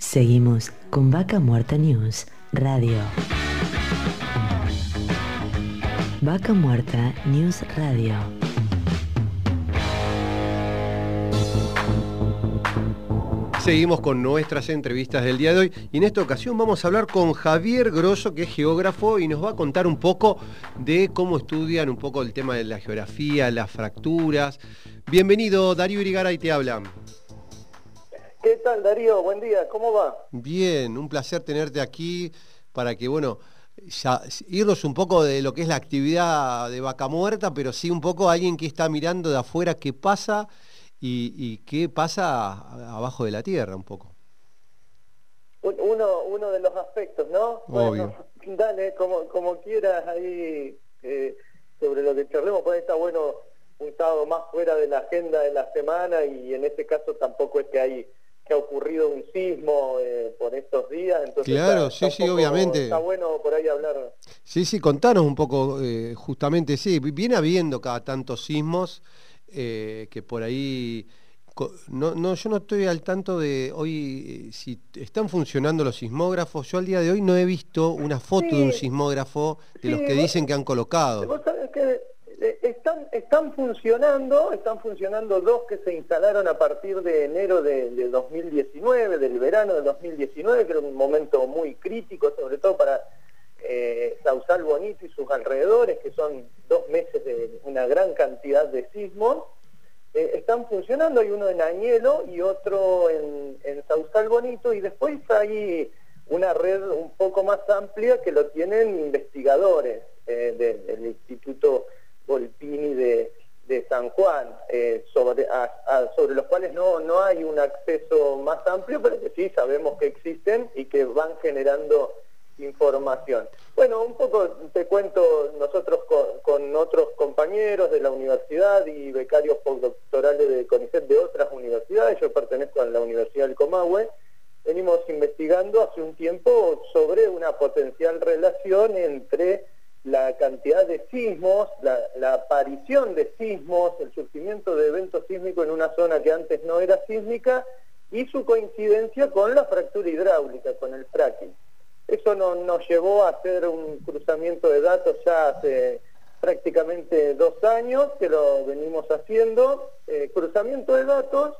Seguimos con Vaca Muerta News Radio. Vaca Muerta News Radio. Seguimos con nuestras entrevistas del día de hoy y en esta ocasión vamos a hablar con Javier Grosso, que es geógrafo y nos va a contar un poco de cómo estudian un poco el tema de la geografía, las fracturas. Bienvenido, Darío Irigaray te habla. ¿Qué tal Darío? Buen día, ¿cómo va? Bien, un placer tenerte aquí para que, bueno, ya, irnos un poco de lo que es la actividad de vaca muerta, pero sí un poco alguien que está mirando de afuera qué pasa y, qué pasa abajo de la tierra un poco. Uno, uno de los aspectos, ¿no? Obvio. dale, como, como quieras ahí eh, sobre lo que charlemos, pues está bueno un sábado más fuera de la agenda de la semana y en este caso tampoco es que hay que ha ocurrido un sismo eh, por estos días. Entonces claro, sí, sí, obviamente. Está bueno por ahí hablar. Sí, sí, contanos un poco, eh, justamente, sí, viene habiendo cada tantos sismos eh, que por ahí... No, no, yo no estoy al tanto de hoy si están funcionando los sismógrafos. Yo al día de hoy no he visto una foto de un sismógrafo de los que dicen que han colocado. Vos sabés que están, están funcionando, están funcionando dos que se instalaron a partir de enero de, 2019, del verano de 2019, que era un momento muy crítico, sobre todo para eh, Sausal Bonito y sus alrededores, que son dos meses de una gran cantidad de sismos. Eh, están funcionando, hay uno en Añelo y otro en, en Sausal Bonito, y después hay una red un poco más amplia que lo tienen investigadores eh, del Instituto Volpini de, San Juan, eh, sobre, los cuales no, no hay un acceso más amplio, pero que sí sabemos que existen y que van generando información. Bueno, un poco te cuento nosotros con, otros compañeros de la universidad y becarios postdoctorales de CONICET de otras universidades, yo pertenezco a la Universidad del Comahue, venimos investigando hace un tiempo sobre una potencial relación entre la cantidad de sismos, la, aparición de sismos, el surgimiento de eventos sísmicos en una zona que antes no era sísmica y su coincidencia con la fractura hidráulica, con el fracking. Eso nos llevó a hacer un cruzamiento de datos ya hace prácticamente dos años que lo venimos haciendo, eh, cruzamiento de datos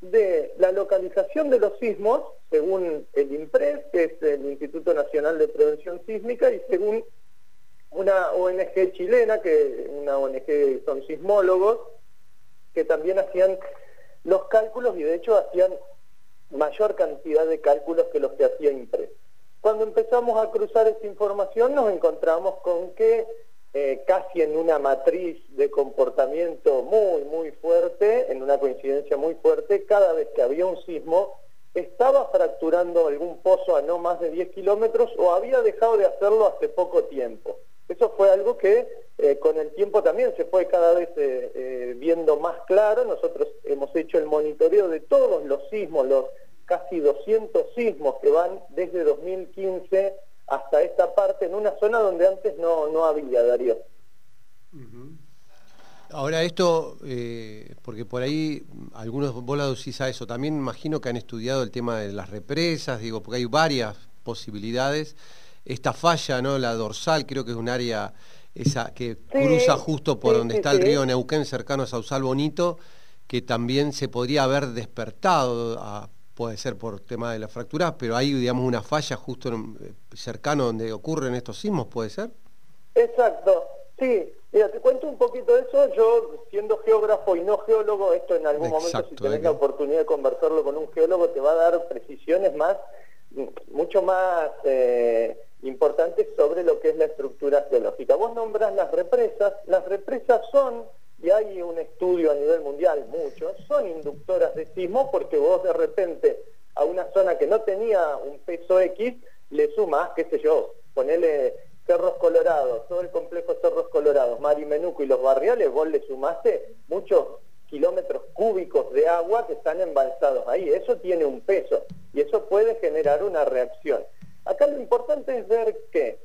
de la localización de los sismos, según el IMPRES, que es el Instituto Nacional de Prevención Sísmica, y según una ONG chilena, que una ONG son sismólogos, que también hacían los cálculos y de hecho hacían mayor cantidad de cálculos que los que hacía Impres. Cuando empezamos a cruzar esta información nos encontramos con que eh, casi en una matriz de comportamiento muy, muy fuerte, en una coincidencia muy fuerte, cada vez que había un sismo, estaba fracturando algún pozo a no más de 10 kilómetros o había dejado de hacerlo hace poco tiempo. Eso fue algo que eh, con el tiempo también se fue cada vez eh, eh, viendo más claro. Nosotros hemos hecho el monitoreo de todos los sismos, los casi 200 sismos que van desde 2015 hasta esta parte, en una zona donde antes no, no había, Darío. Ahora esto, porque por ahí algunos volados sí saben eso, también imagino que han estudiado el tema de las represas, digo, porque hay varias posibilidades esta falla, ¿no? La dorsal, creo que es un área esa que cruza justo por donde está el río Neuquén, cercano a Sausal Bonito, que también se podría haber despertado, puede ser por tema de las fracturas, pero hay, digamos, una falla justo eh, cercano donde ocurren estos sismos, ¿puede ser? Exacto, sí. Mira, te cuento un poquito de eso. Yo, siendo geógrafo y no geólogo, esto en algún momento, si tenés la oportunidad de conversarlo con un geólogo, te va a dar precisiones más, mucho más... Eh, importantes sobre lo que es la estructura geológica. Vos nombras las represas, las represas son, y hay un estudio a nivel mundial, muchos, son inductoras de sismo porque vos de repente a una zona que no tenía un peso X, le sumas, qué sé yo, ponele Cerros Colorados, todo el complejo Cerros Colorados, Marimenuco y los barriales, vos le sumaste muchos kilómetros cúbicos de agua que están embalsados ahí. Eso tiene un peso y eso puede generar una reacción. Acá lo importante es ver que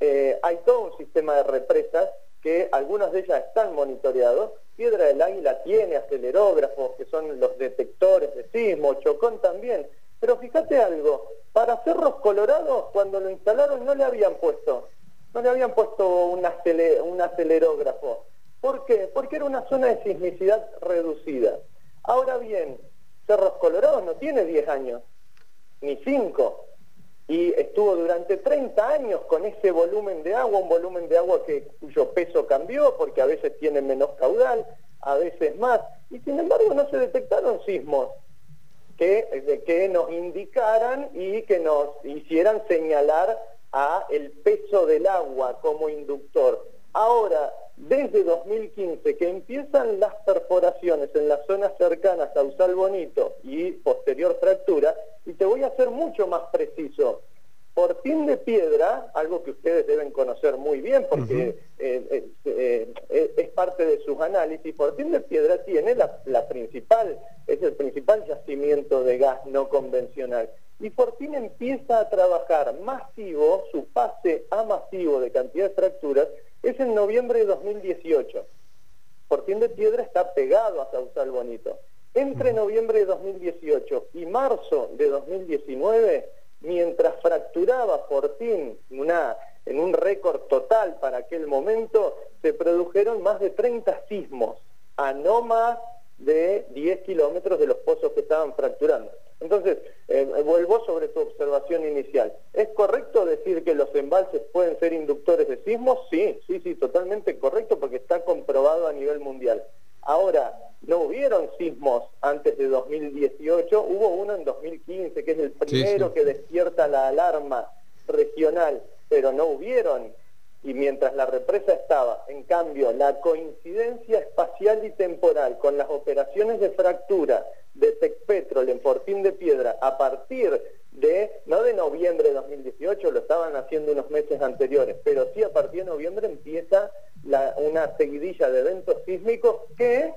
eh, hay todo un sistema de represas que algunas de ellas están monitoreados. Piedra del Águila tiene acelerógrafos, que son los detectores de sismo, Chocón también. Pero fíjate algo, para Cerros Colorados, cuando lo instalaron, no le habían puesto, no le habían puesto un, un acelerógrafo. ¿Por qué? Porque era una zona de sismicidad reducida. Ahora bien, Cerros Colorados no tiene 10 años, ni 5, y estuvo durante 30 años con ese volumen de agua, un volumen de agua cuyo peso cambió, porque a veces tiene menos caudal, a veces más, y sin embargo no se detectaron sismos que, que nos indicaran y que nos hicieran señalar a el peso del agua como inductor. Ahora, desde 2015, que empiezan las perforaciones en las zonas cercanas a Usal Bonito y posterior fractura, y te voy a ser mucho más preciso. Fortín de Piedra, algo que ustedes deben conocer muy bien porque eh, eh, eh, es parte de sus análisis, Fortín de Piedra tiene la, principal, es el principal yacimiento de gas no convencional. Y Fortín empieza a trabajar masivo, su fase a masivo de cantidad de fracturas es en noviembre de 2018. Fortín de Piedra está pegado a Sausal Bonito. Entre noviembre de 2018 y marzo de 2019, mientras fracturaba Fortín una, en un récord total para aquel momento, se produjeron más de 30 sismos a no más de 10 kilómetros de los pozos que estaban fracturando. Entonces, eh, vuelvo sobre tu observación inicial. ¿Es correcto decir que los embalses pueden ser inductores de sismos? Sí, sí, sí, totalmente correcto porque está comprobado a nivel mundial. Ahora, no hubieron sismos antes de 2018, hubo uno en 2015, que es el primero que despierta la alarma regional, pero no hubieron. Y mientras la represa estaba, en cambio, la coincidencia espacial y temporal con las operaciones de fractura de Piedra a partir de, no de noviembre de 2018, lo estaban haciendo unos meses anteriores, pero sí a partir de noviembre empieza una seguidilla de eventos sísmicos que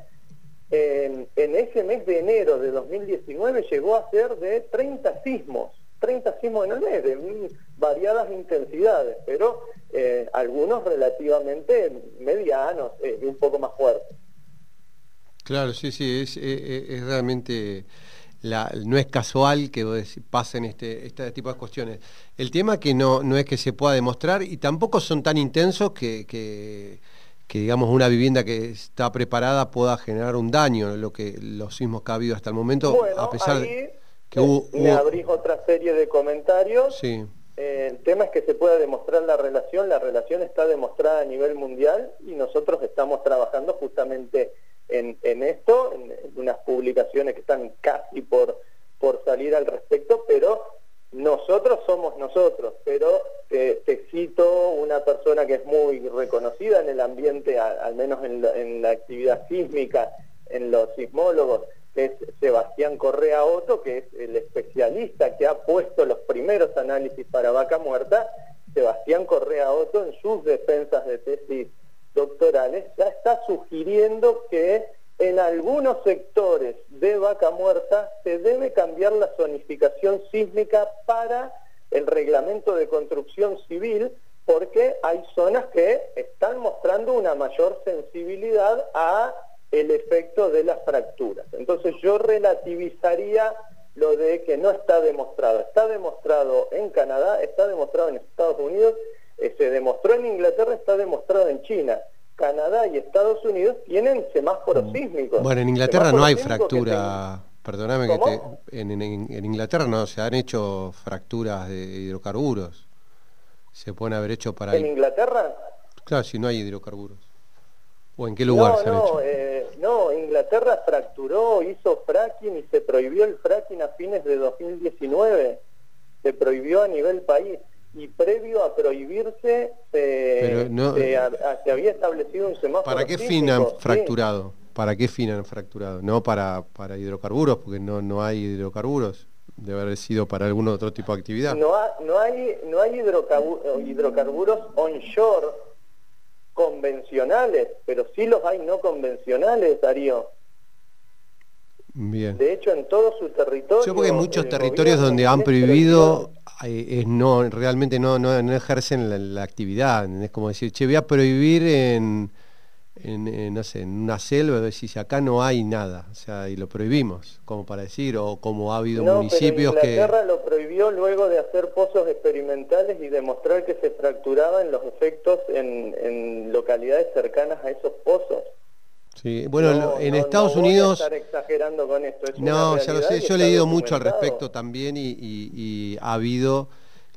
en, ese mes de enero de 2019 llegó a ser de 30 sismos, 30 sismos en el mes, de variadas intensidades, pero eh, algunos relativamente medianos eh, un poco más fuertes. Claro, sí, sí, es, es, realmente... no es casual que pasen este, este tipo de cuestiones. El tema que no, no es que se pueda demostrar y tampoco son tan intensos que, que, digamos una vivienda que está preparada pueda generar un daño, lo que los sismos que ha habido hasta el momento, a pesar de que hubo, me abrís otra serie de comentarios. Sí. Eh, el tema es que se pueda demostrar la relación, la relación está demostrada a nivel mundial y nosotros estamos trabajando justamente en, esto, en, unas publicaciones que están casi por, por salir al respecto, pero nosotros somos nosotros, pero te, cito una persona que es muy reconocida en el ambiente, al menos en, la actividad sísmica, en los sismólogos, es Sebastián Correa Otto, que es el especialista que ha puesto los primeros análisis para vaca muerta. Sebastián Correa Otto en sus defensas de tesis doctorales ya está sugiriendo que en algunos sectores de vaca muerta se debe cambiar la zonificación sísmica para el reglamento de construcción civil porque hay zonas que están mostrando una mayor sensibilidad a el efecto de las fracturas. Entonces yo relativizaría lo de que no está demostrado. Está demostrado en Canadá, está demostrado en Estados Unidos eh, se demostró en Inglaterra, está demostrado en China. Canadá y Estados Unidos tienen semáforos mm. sísmicos. Bueno, en Inglaterra no hay fractura. Perdóname que te, en, Inglaterra no se han hecho fracturas de hidrocarburos. Se pueden haber hecho para... ¿En Inglaterra? Claro, si no hay hidrocarburos. ¿O en qué lugar se han hecho? Eh, no, Inglaterra fracturó, hizo fracking y se prohibió el fracking a fines de 2019. Se prohibió a nivel país y previo a prohibirse se, había establecido un semáforo. ¿Para qué fin han fracturado? ¿Para qué fin han fracturado? No para, para hidrocarburos, porque no, no hay hidrocarburos. Debe haber sido para algún otro tipo de actividad. No, no hay, no hay hidrocarburos onshore convencionales, pero sí los hay no convencionales, Darío. Bien. De hecho, en todo su territorio... Yo porque hay muchos territorios donde han prohibido es no realmente no, no, ejercen la, actividad. Es como decir, che, voy a prohibir en, en, no sé, en una selva, decís, acá no hay nada, o sea, y lo prohibimos, como para decir, o como ha habido municipios pero Inglaterra lo prohibió luego de hacer pozos experimentales y demostrar que se fracturaban los efectos en, localidades cercanas a esos pozos. Sí, bueno, en Estados Unidos... estar exagerando con esto. no, ya lo sé, yo he leído mucho al respecto también y ha habido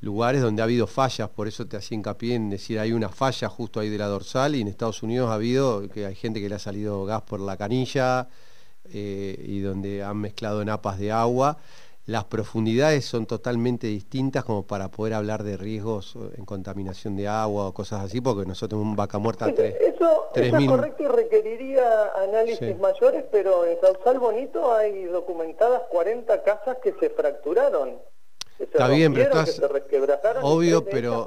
lugares donde ha habido fallas, por eso te hacía hincapié en decir hay una falla justo ahí de la dorsal y en Estados Unidos ha habido que hay gente que le ha salido gas por la canilla eh, y donde han mezclado napas de agua. Las profundidades son totalmente distintas como para poder hablar de riesgos en contaminación de agua o cosas así, porque nosotros tenemos un vaca muerta a tres, Eso, es correcto y requeriría análisis mayores, pero en Sausal Bonito hay documentadas 40 casas que se fracturaron. Está bien, pero estás obvio, pero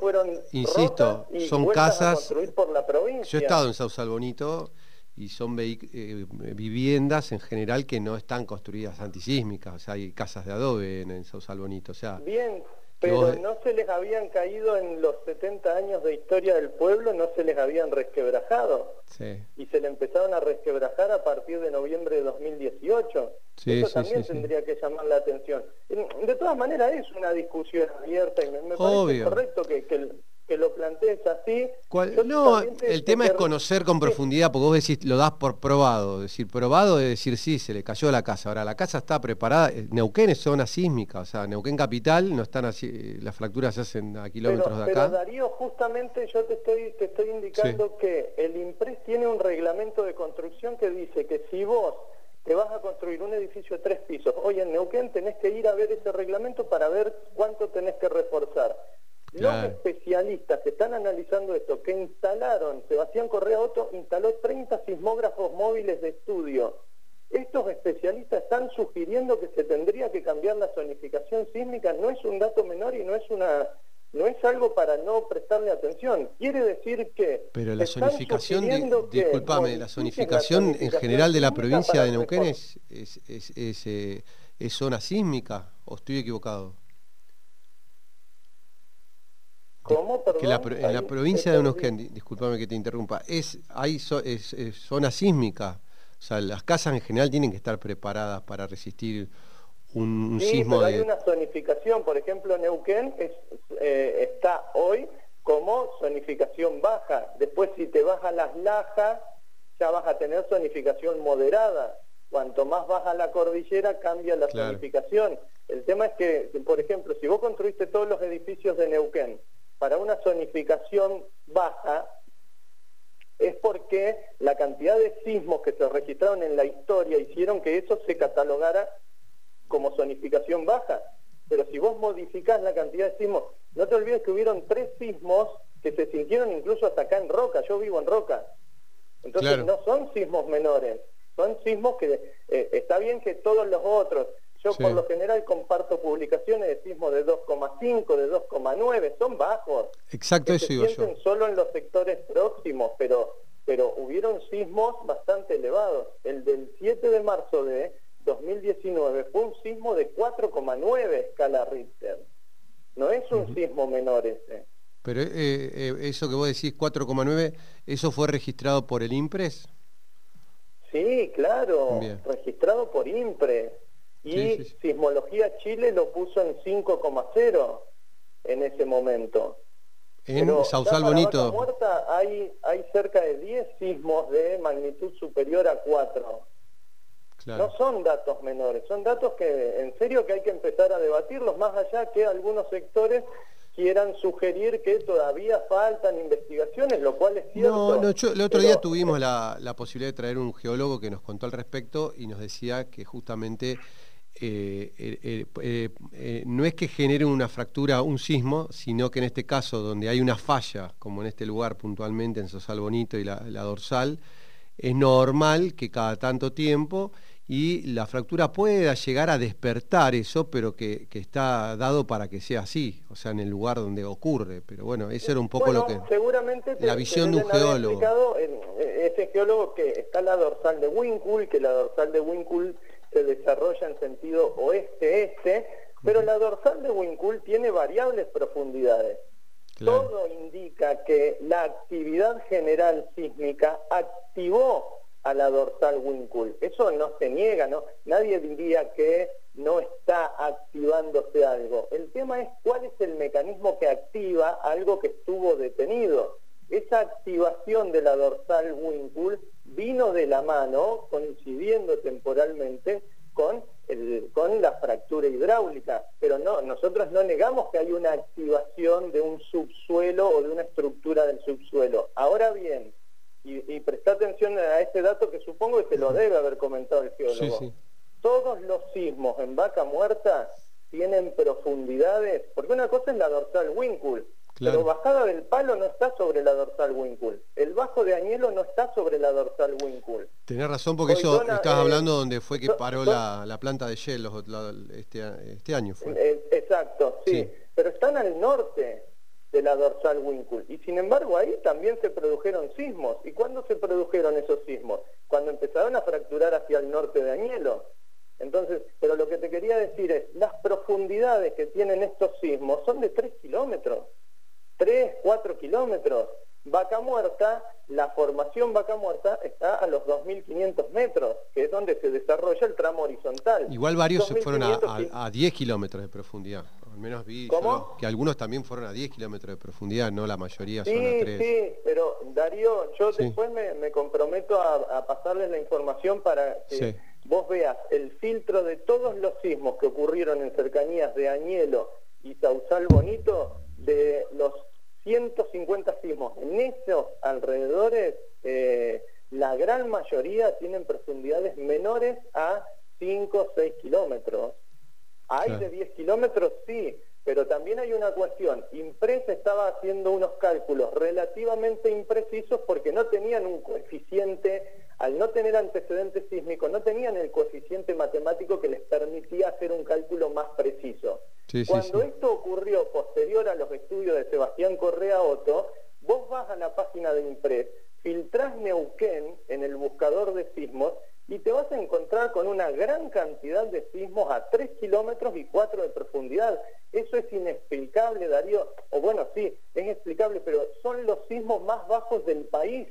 insisto, son casas. Yo he estado en Sausal Bonito y son eh, viviendas en general que no están construidas antisísmicas, o sea, hay casas de adobe en, en Sausal Bonito, o sea. Bien, pero no se les habían caído en los 70 años de historia del pueblo, no se les habían resquebrajado. Sí. Y se le empezaron a resquebrajar a partir de noviembre de 2018. Sí, Eso también tendría que llamar la atención. De todas maneras es una discusión abierta y me, parece correcto que, que, que lo plantees así. No, el tema es conocer con profundidad, porque vos decís, lo das por probado. Decir, probado es decir, sí, se le cayó la casa. Ahora, la casa está preparada. Eh, Neuquén es zona sísmica, o sea, Neuquén capital, no están así, las fracturas se hacen a kilómetros de acá. Pero Darío, justamente yo te estoy, te estoy indicando que el IMPRES tiene un reglamento de construcción que dice que si vos te vas a construir un edificio de tres pisos, hoy en Neuquén tenés que ir a ver ese reglamento para ver cuánto tenés que reforzar. Los especialistas que están analizando esto, que instalaron, Sebastián Correa Otto instaló 30 sismógrafos móviles de estudio. Estos especialistas están sugiriendo que se tendría que cambiar la zonificación sísmica. No es un dato menor y no es una no es algo para no prestarle atención. Quiere decir que... Pero la zonificación, discúlpame, la zonificación en general de la provincia de Neuquén es, es, es, eh, es zona sísmica, ¿o estoy equivocado? Que la, en la provincia de Neuquén, discúlpame que te interrumpa, es, hay es, zona sísmica. O sea, las casas en general tienen que estar preparadas para resistir un, sí, sismo pero hay una zonificación, por ejemplo, Neuquén eh, está hoy como zonificación baja. Después, si te vas a las lajas, ya vas a tener zonificación moderada. Cuanto más baja la cordillera, cambia la zonificación. El tema es que, por ejemplo, si vos construiste todos los edificios de Neuquén para una zonificación baja es porque la cantidad de sismos que se registraron en la historia hicieron que eso se catalogara como zonificación baja. Pero si vos modificás la cantidad de sismos, no te olvides que hubieron tres sismos que se sintieron incluso hasta acá en Roca, yo vivo en Roca. Entonces no son sismos menores, son sismos que eh, está bien que todos los otros, yo por lo general comparto publicaciones de sismo de 2,5, de 2,9, son bajos. Exacto, eso digo yo. Solo en los sectores próximos, pero, pero hubieron sismos bastante elevados. El del 7 de marzo de 2019 fue un sismo de 4,9 escala Richter. No es un sismo menor ese. Pero eh, eh, eso que vos decís 4,9, ¿eso fue registrado por el IMPRES? Sí, claro, registrado por IMPRES y Sismología Chile lo puso en 5,0 en ese momento. En Sausal Bonito. Muerta hay, hay cerca de 10 sismos de magnitud superior a 4. No son datos menores, son datos que en serio que hay que empezar a debatirlos, más allá que algunos sectores quieran sugerir que todavía faltan investigaciones, lo cual es cierto. No, no el otro día tuvimos la, la, posibilidad de traer un geólogo que nos contó al respecto y nos decía que justamente eh, eh, eh, no es que genere una fractura, un sismo, sino que en este caso, donde hay una falla, como en este lugar puntualmente en Sosal Bonito y la, dorsal, es normal que cada tanto tiempo y la fractura pueda llegar a despertar eso, pero que, está dado para que sea así, o sea, en el lugar donde ocurre. Pero bueno, eso era un poco lo que... Seguramente la visión de un geólogo. ese geólogo que está la dorsal de Winkle, que la dorsal de Winkle se desarrolla en sentido oeste-este, pero la dorsal de Winkul tiene variables profundidades. Todo indica que la actividad general sísmica activó a la dorsal Winkle. Eso no se niega, ¿no? Nadie diría que no está activándose algo. El tema es cuál es el mecanismo que activa algo que estuvo detenido. Esa activación de la dorsal Winkle vino de la mano, coincidiendo temporalmente, con, con la fractura hidráulica. Pero no, nosotros no negamos que hay una activación de un subsuelo o de una estructura del subsuelo. Ahora bien, y, presta atención a este dato que supongo que se lo debe haber comentado el geólogo. Todos los sismos en vaca muerta tienen profundidades, porque una cosa es la dorsal Winkle, pero bajada del palo no está sobre la dorsal Winkle. El bajo de Añelo no está sobre la dorsal Winkle. Tenés razón porque eso estás eh, hablando donde fue que paró la, planta de Shell este, este, año. Fue. Eh, exacto, sí, pero están al norte de la dorsal Winkle. Y sin embargo ahí también se produjeron sismos. ¿Y cuándo se produjeron esos sismos? Cuando empezaron a fracturar hacia el norte de Añelo. Entonces, pero lo que te quería decir es, las profundidades que tienen estos sismos son de 3 kilómetros, 3, 4 kilómetros. Vaca Muerta, la formación Vaca Muerta está a los 2.500 metros, que es donde se desarrolla el tramo horizontal. Igual varios se fueron a, 10 kilómetros de profundidad. Al menos vi que algunos también fueron a 10 kilómetros de profundidad, no la mayoría son a 3. Sí, pero Darío, yo después me, comprometo a, pasarles la información para que vos veas el filtro de todos los sismos que ocurrieron en cercanías de Añelo y Sausal Bonito, de los 150 sismos en esos alrededores, eh, la gran mayoría tienen profundidades menores a 5 o 6 kilómetros. ¿Hay de 10 kilómetros? Sí, pero también hay una cuestión. Impresa estaba haciendo unos cálculos relativamente imprecisos porque no tenían un coeficiente, al no tener antecedentes sísmicos, no tenían el coeficiente matemático que les permitía hacer un cálculo más preciso. Cuando esto ocurrió posterior a los estudios de Sebastián Correa Otto, vos vas a la página de Impres, filtrás Neuquén en el buscador de sismos y te vas a encontrar con una gran cantidad de sismos a 3 kilómetros y 4 de profundidad. Eso es inexplicable, Darío. O bueno, sí, es explicable, pero son los sismos más bajos del país.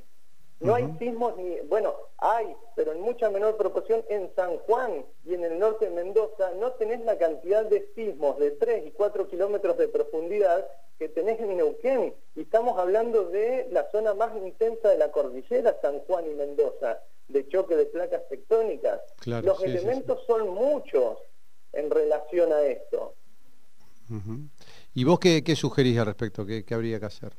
No hay sismos ni, bueno, hay, pero en mucha menor proporción en San Juan y en el norte de Mendoza no tenés la cantidad de sismos de 3 y 4 kilómetros de profundidad que tenés en Neuquén. Y estamos hablando de la zona más intensa de la cordillera, San Juan y Mendoza, de choque de placas tectónicas. Los elementos son muchos en relación a esto. ¿Y vos qué, sugerís al respecto? ¿Qué habría que hacer?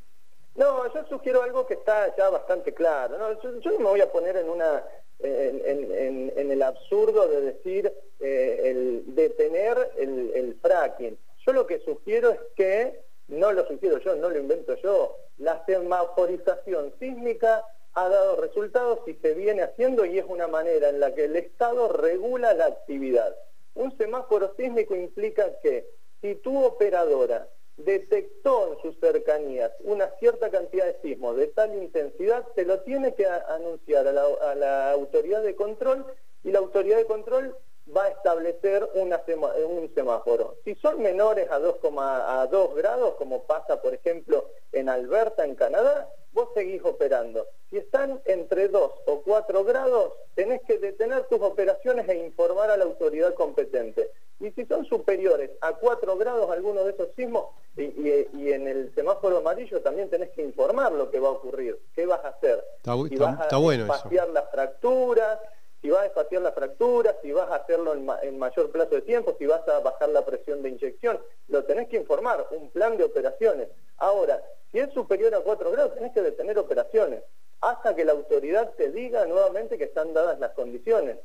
No, yo sugiero algo que está ya bastante claro. Yo, no me voy a poner en una en, el absurdo de decir eh, detener el, el, fracking. Yo lo que sugiero es que, no lo sugiero yo, no lo invento yo, la semaforización sísmica ha dado resultados y se viene haciendo y es una manera en la que el Estado regula la actividad. Un semáforo sísmico implica que si tu operadora detectó en sus cercanías una cierta cantidad de sismos de tal intensidad, se lo tiene que anunciar a la, autoridad de control y la autoridad de control va a establecer un semáforo. Si son menores a 2,2 grados, como pasa por ejemplo en Alberta, en Canadá, vos seguís operando. Si están entre 2 o 4 grados, tenés que detener tus operaciones e informar a la autoridad competente. Y si son superiores a 4 grados alguno de esos sismos, y, en el semáforo amarillo también tenés que informar lo que va a ocurrir, qué vas a hacer. Está, si vas a bueno espaciar las fracturas, si vas a espaciar las fracturas, si vas a hacerlo en, mayor plazo de tiempo, si vas a bajar la presión de inyección, lo tenés que informar, un plan de operaciones. Ahora, si es superior a 4 grados, tenés que detener operaciones, hasta que la autoridad te diga nuevamente que están dadas las condiciones.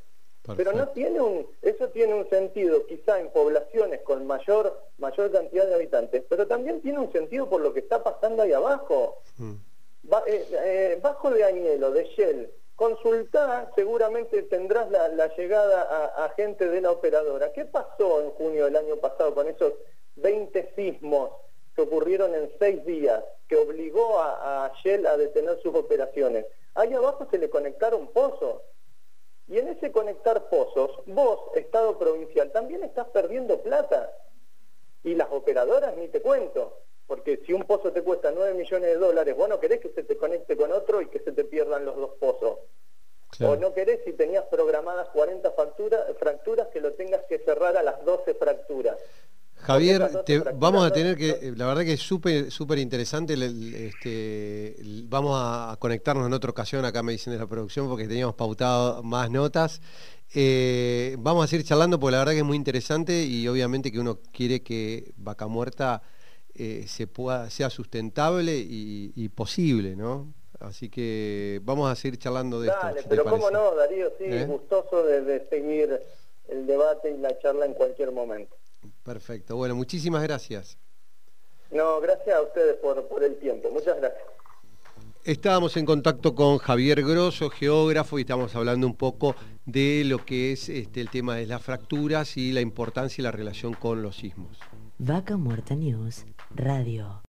Pero no tiene un, eso tiene un sentido quizá en poblaciones con mayor, mayor cantidad de habitantes, pero también tiene un sentido por lo que está pasando ahí abajo. Mm. Eh, eh, bajo de Añelo, de Shell, consultá, seguramente tendrás la, llegada a, gente de la operadora. ¿Qué pasó en junio del año pasado con esos 20 sismos que ocurrieron en seis días, que obligó a, a Shell a detener sus operaciones? Ahí abajo se le conectaron pozos y en ese conectar pozos, vos, Estado provincial, también estás perdiendo plata. Y las operadoras, ni te cuento. Porque si un pozo te cuesta 9 millones de dólares, vos no querés que se te conecte con otro y que se te pierdan los dos pozos. O no querés si tenías programadas 40 fracturas que lo tengas que cerrar a las 12 fracturas. Javier, vamos a tener que, la verdad que es súper súper interesante, este, vamos a conectarnos en otra ocasión, acá me dicen de la producción, porque teníamos pautado más notas. Eh, vamos a seguir charlando porque la verdad que es muy interesante y obviamente que uno quiere que Vaca Muerta eh, se pueda, sea sustentable y, posible, ¿no? Así que vamos a seguir charlando de Dale, esto. pero cómo no, Darío, sí, ¿Eh? gustoso de seguir el debate y la charla en cualquier momento. Perfecto. Bueno, muchísimas gracias. No, gracias a ustedes por, el tiempo. Muchas gracias. Estábamos en contacto con Javier Grosso, geógrafo, y estamos hablando un poco de lo que es este, el tema de las fracturas y la importancia y la relación con los sismos. Vaca Muerta News Radio.